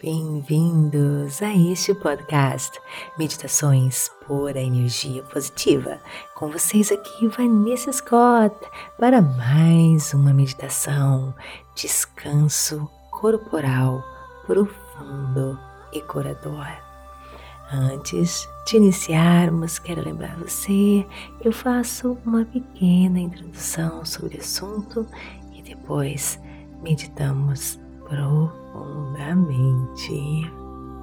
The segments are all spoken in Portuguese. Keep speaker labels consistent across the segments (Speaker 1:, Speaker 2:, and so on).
Speaker 1: Bem-vindos a este podcast Meditações por a Energia Positiva. Com vocês aqui, Vanessa Scott, para mais uma meditação, descanso corporal profundo e curador. Antes de iniciarmos, quero lembrar você, eu faço uma pequena introdução sobre o assunto e depois meditamos profundamente.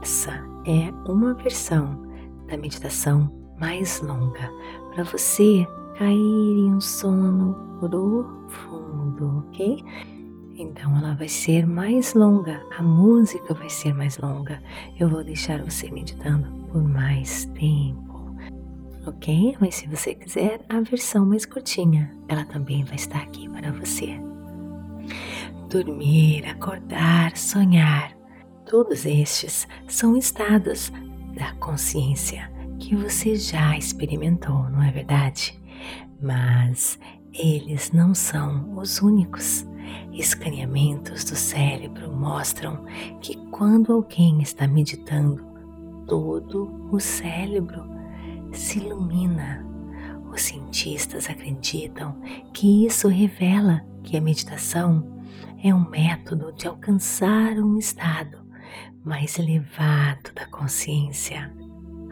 Speaker 1: Essa é uma versão da meditação mais longa para você cair em um sono profundo, ok? Então ela vai ser mais longa, a música vai ser mais longa. Eu vou deixar você meditando por mais tempo, ok? Mas se você quiser a versão mais curtinha, ela também vai estar aqui para você dormir, acordar, sonhar. Todos estes são estados da consciência que você já experimentou, não é verdade? Mas eles não são os únicos. Escaneamentos do cérebro mostram que quando alguém está meditando, todo o cérebro se ilumina. Os cientistas acreditam que isso revela que a meditação é um método de alcançar um estado mais elevado da consciência.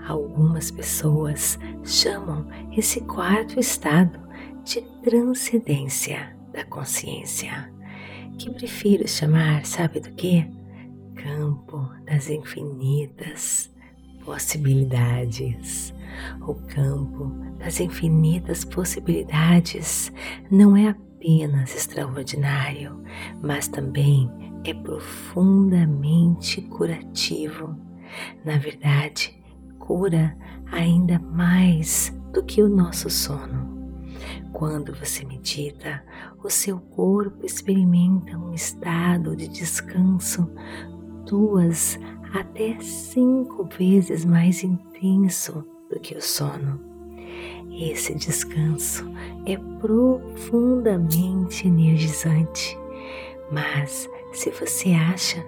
Speaker 1: Algumas pessoas chamam esse quarto estado de transcendência da consciência, que prefiro chamar, sabe do que? Campo das infinitas possibilidades. O campo das infinitas possibilidades não é apenas extraordinário, mas também é profundamente curativo. Na verdade, cura ainda mais do que o nosso sono. Quando você medita, o seu corpo experimenta um estado de descanso duas até cinco vezes mais intenso do que o sono. Esse descanso é profundamente energizante, mas se você acha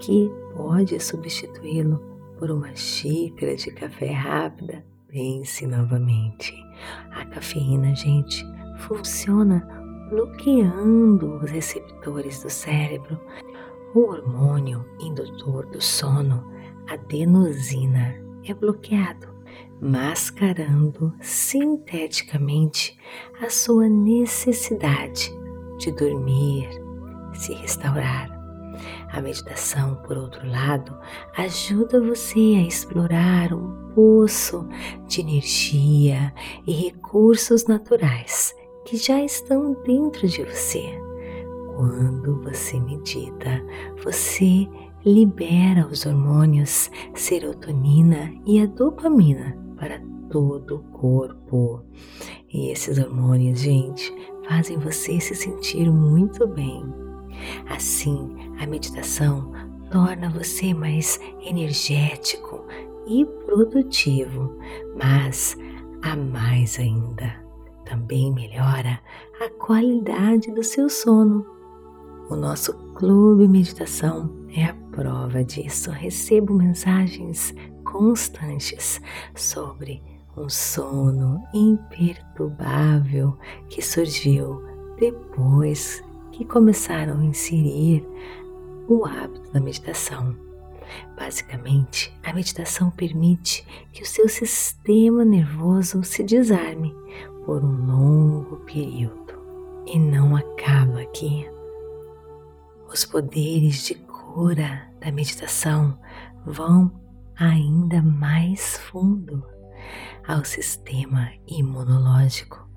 Speaker 1: que pode substituí-lo por uma xícara de café rápida, pense novamente. A cafeína, gente, funciona bloqueando os receptores do cérebro. O hormônio indutor do sono, adenosina, é bloqueado mascarando sinteticamente a sua necessidade de dormir, se restaurar. A meditação, por outro lado, ajuda você a explorar um poço de energia e recursos naturais que já estão dentro de você. Quando você medita, você libera os hormônios serotonina e a dopamina para todo o corpo. E esses hormônios, gente, fazem você se sentir muito bem. Assim, a meditação torna você mais energético e produtivo, mas a mais ainda, também melhora a qualidade do seu sono. O nosso clube meditação é a prova disso. Recebo mensagens constantes sobre um sono imperturbável que surgiu depois que começaram a inserir o hábito da meditação. Basicamente, a meditação permite que o seu sistema nervoso se desarme por um longo período e não acaba aqui. Os poderes de cura da meditação vão ainda mais fundo ao sistema imunológico.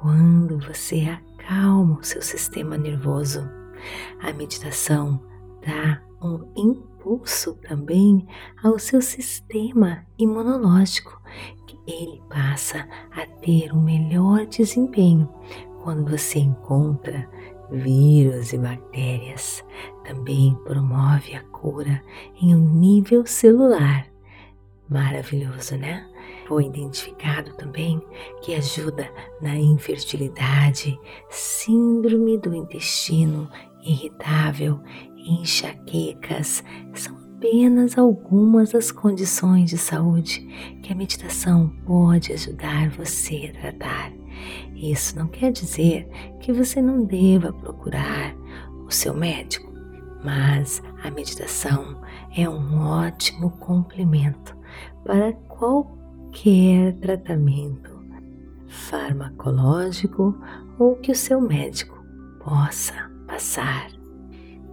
Speaker 1: Quando você acalma o seu sistema nervoso, a meditação dá um impulso também ao seu sistema imunológico, que ele passa a ter um melhor desempenho quando você encontra vírus e bactérias. Também promove a cura em um nível celular Maravilhoso, né? Foi identificado também que ajuda na infertilidade, síndrome do intestino irritável, enxaquecas, são apenas algumas das condições de saúde que a meditação pode ajudar você a tratar. Isso não quer dizer que você não deva procurar o seu médico, mas a meditação é um ótimo complemento para qualquer tratamento farmacológico ou que o seu médico possa passar.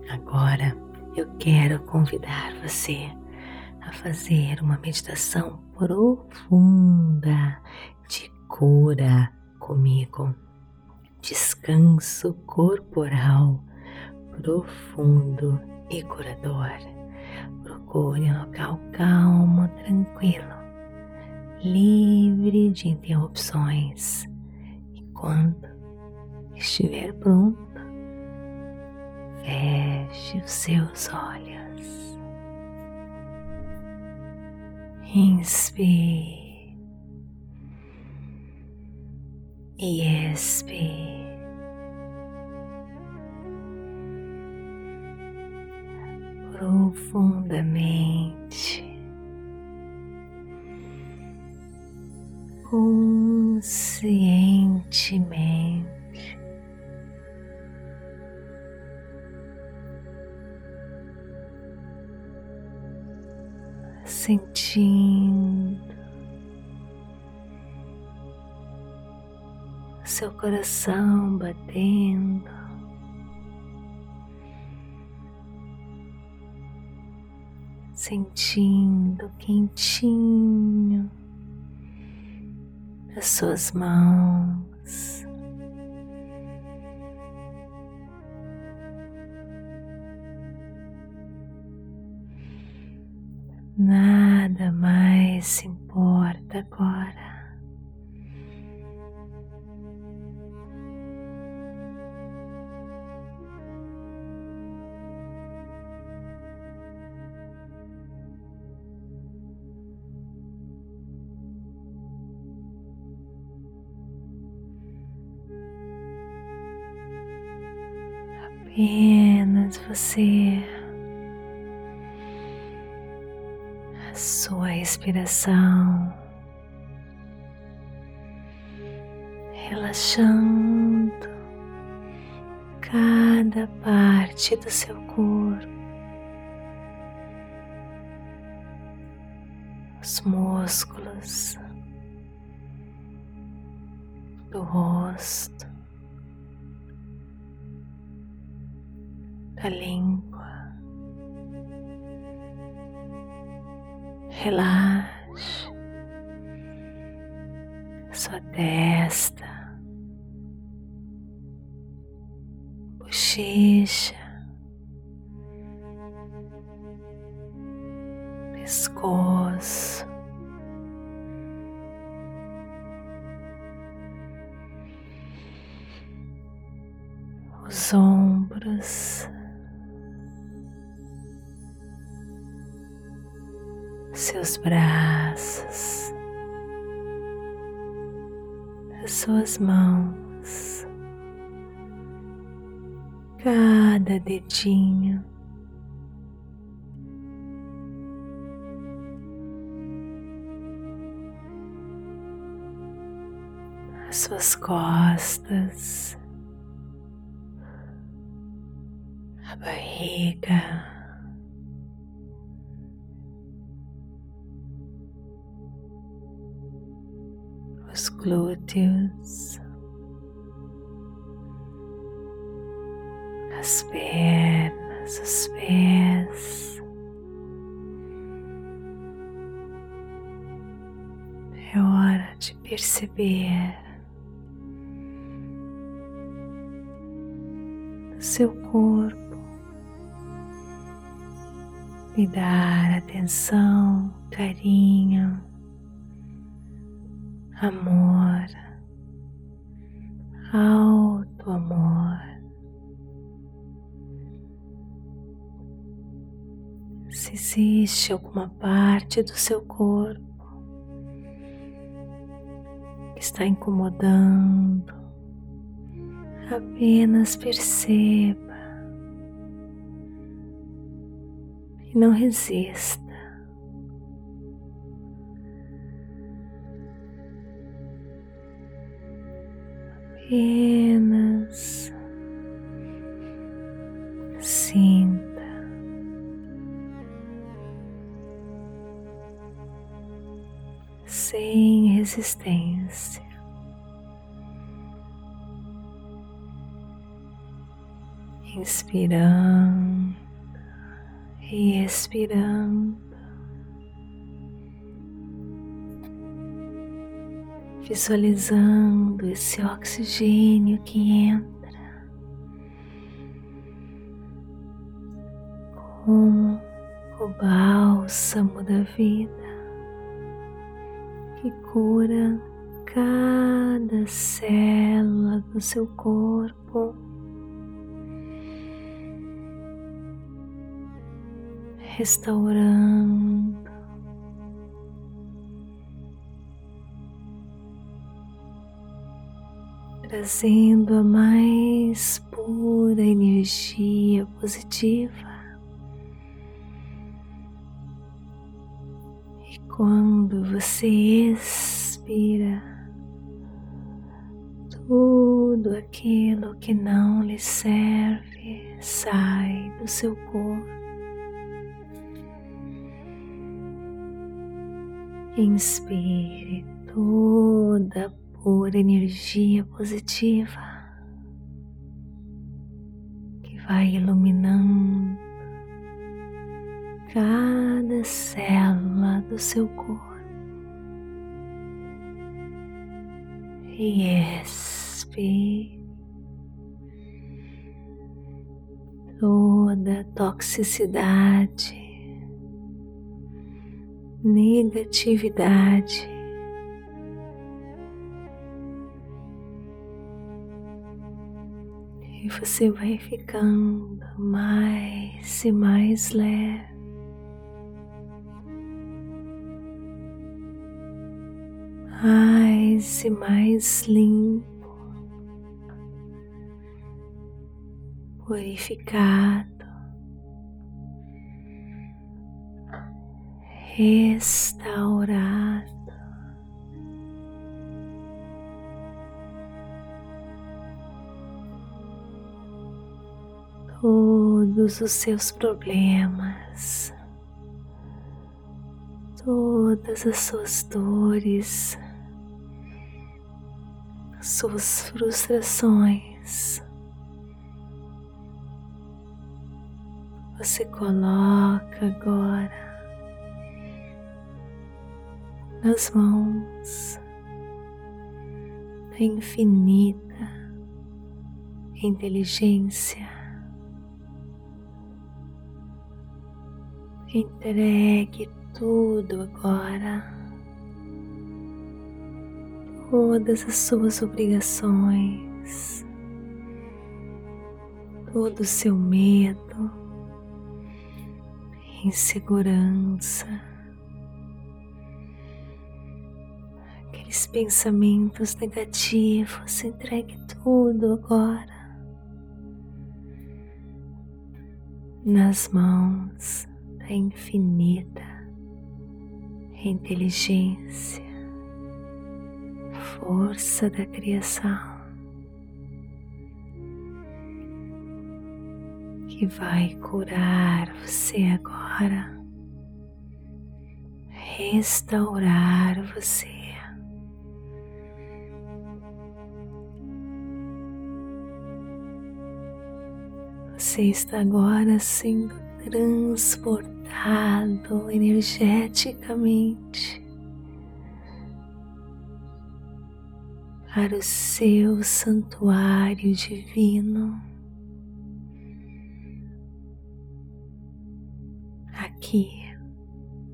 Speaker 1: Agora eu quero convidar você a fazer uma meditação profunda de cura comigo. Descanso corporal profundo e curador. Procure um local calmo, tranquilo, livre de interrupções. E quando estiver pronto, feche os seus olhos. Inspire e expire. profundamente, conscientemente. Sentindo seu coração batendo. sentindo quentinho as suas mãos. Nada mais importa agora. Sua respiração, relaxando cada parte do seu corpo, os músculos do rosto. 开啦。Os glúteos, as pernas, os pés. É hora de perceber o seu corpo e dar atenção, carinho existe alguma parte do seu corpo que está incomodando, apenas perceba e não resista. Sem resistência. Inspirando e expirando, visualizando esse oxigênio que entra como o bálsamo da vida que cura cada célula do seu corpo. restaurando. Trazendo a mais pura energia positiva. Quando você expira, tudo aquilo que não lhe serve sai do seu corpo. Inspire toda pura energia positiva que vai iluminando cada célula do seu corpo. E expire toda toxicidade negatividade. E você vai ficando mais e mais leve. Mais e mais limpo, purificado. restaurado. Todos os seus problemas, todas as suas dores, suas frustrações. Você coloca agora nas mãos da infinita inteligência. Entregue tudo agora, todas as suas obrigações, todo o seu medo, insegurança aqueles pensamentos negativos, entregue tudo agora nas mãos da infinita inteligência, força da criação. Que vai curar você agora, restaurar você. Você está agora sendo transportado energeticamente para o seu santuário divino. Aqui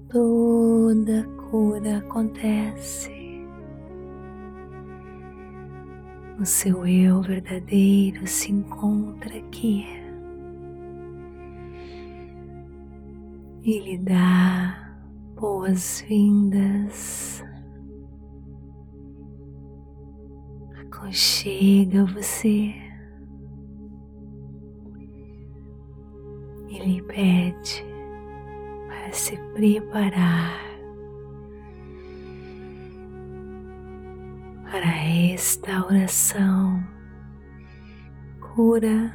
Speaker 1: toda cura acontece. O seu eu verdadeiro se encontra aqui. e lhe dá boas-vindas. Aconchega você e lhe pede para se preparar para a restauração, cura.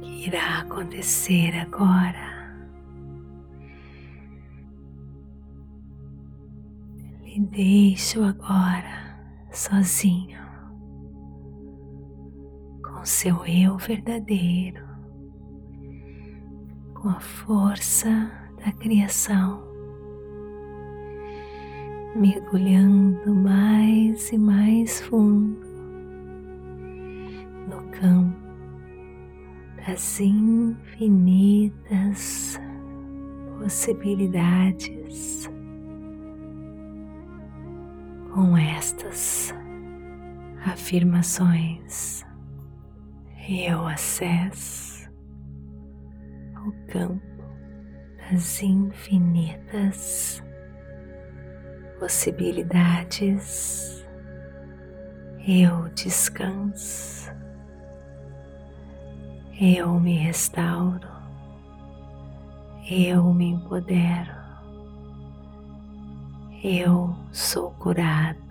Speaker 1: que irá acontecer agora. Lhe deixo agora sozinho com seu eu verdadeiro, com a força da criação, mergulhando mais e mais fundo no campo das infinitas possibilidades com estas afirmações eu acesso ao campo das infinitas possibilidades. Eu descanso, eu me restauro, eu me empodero, eu sou curado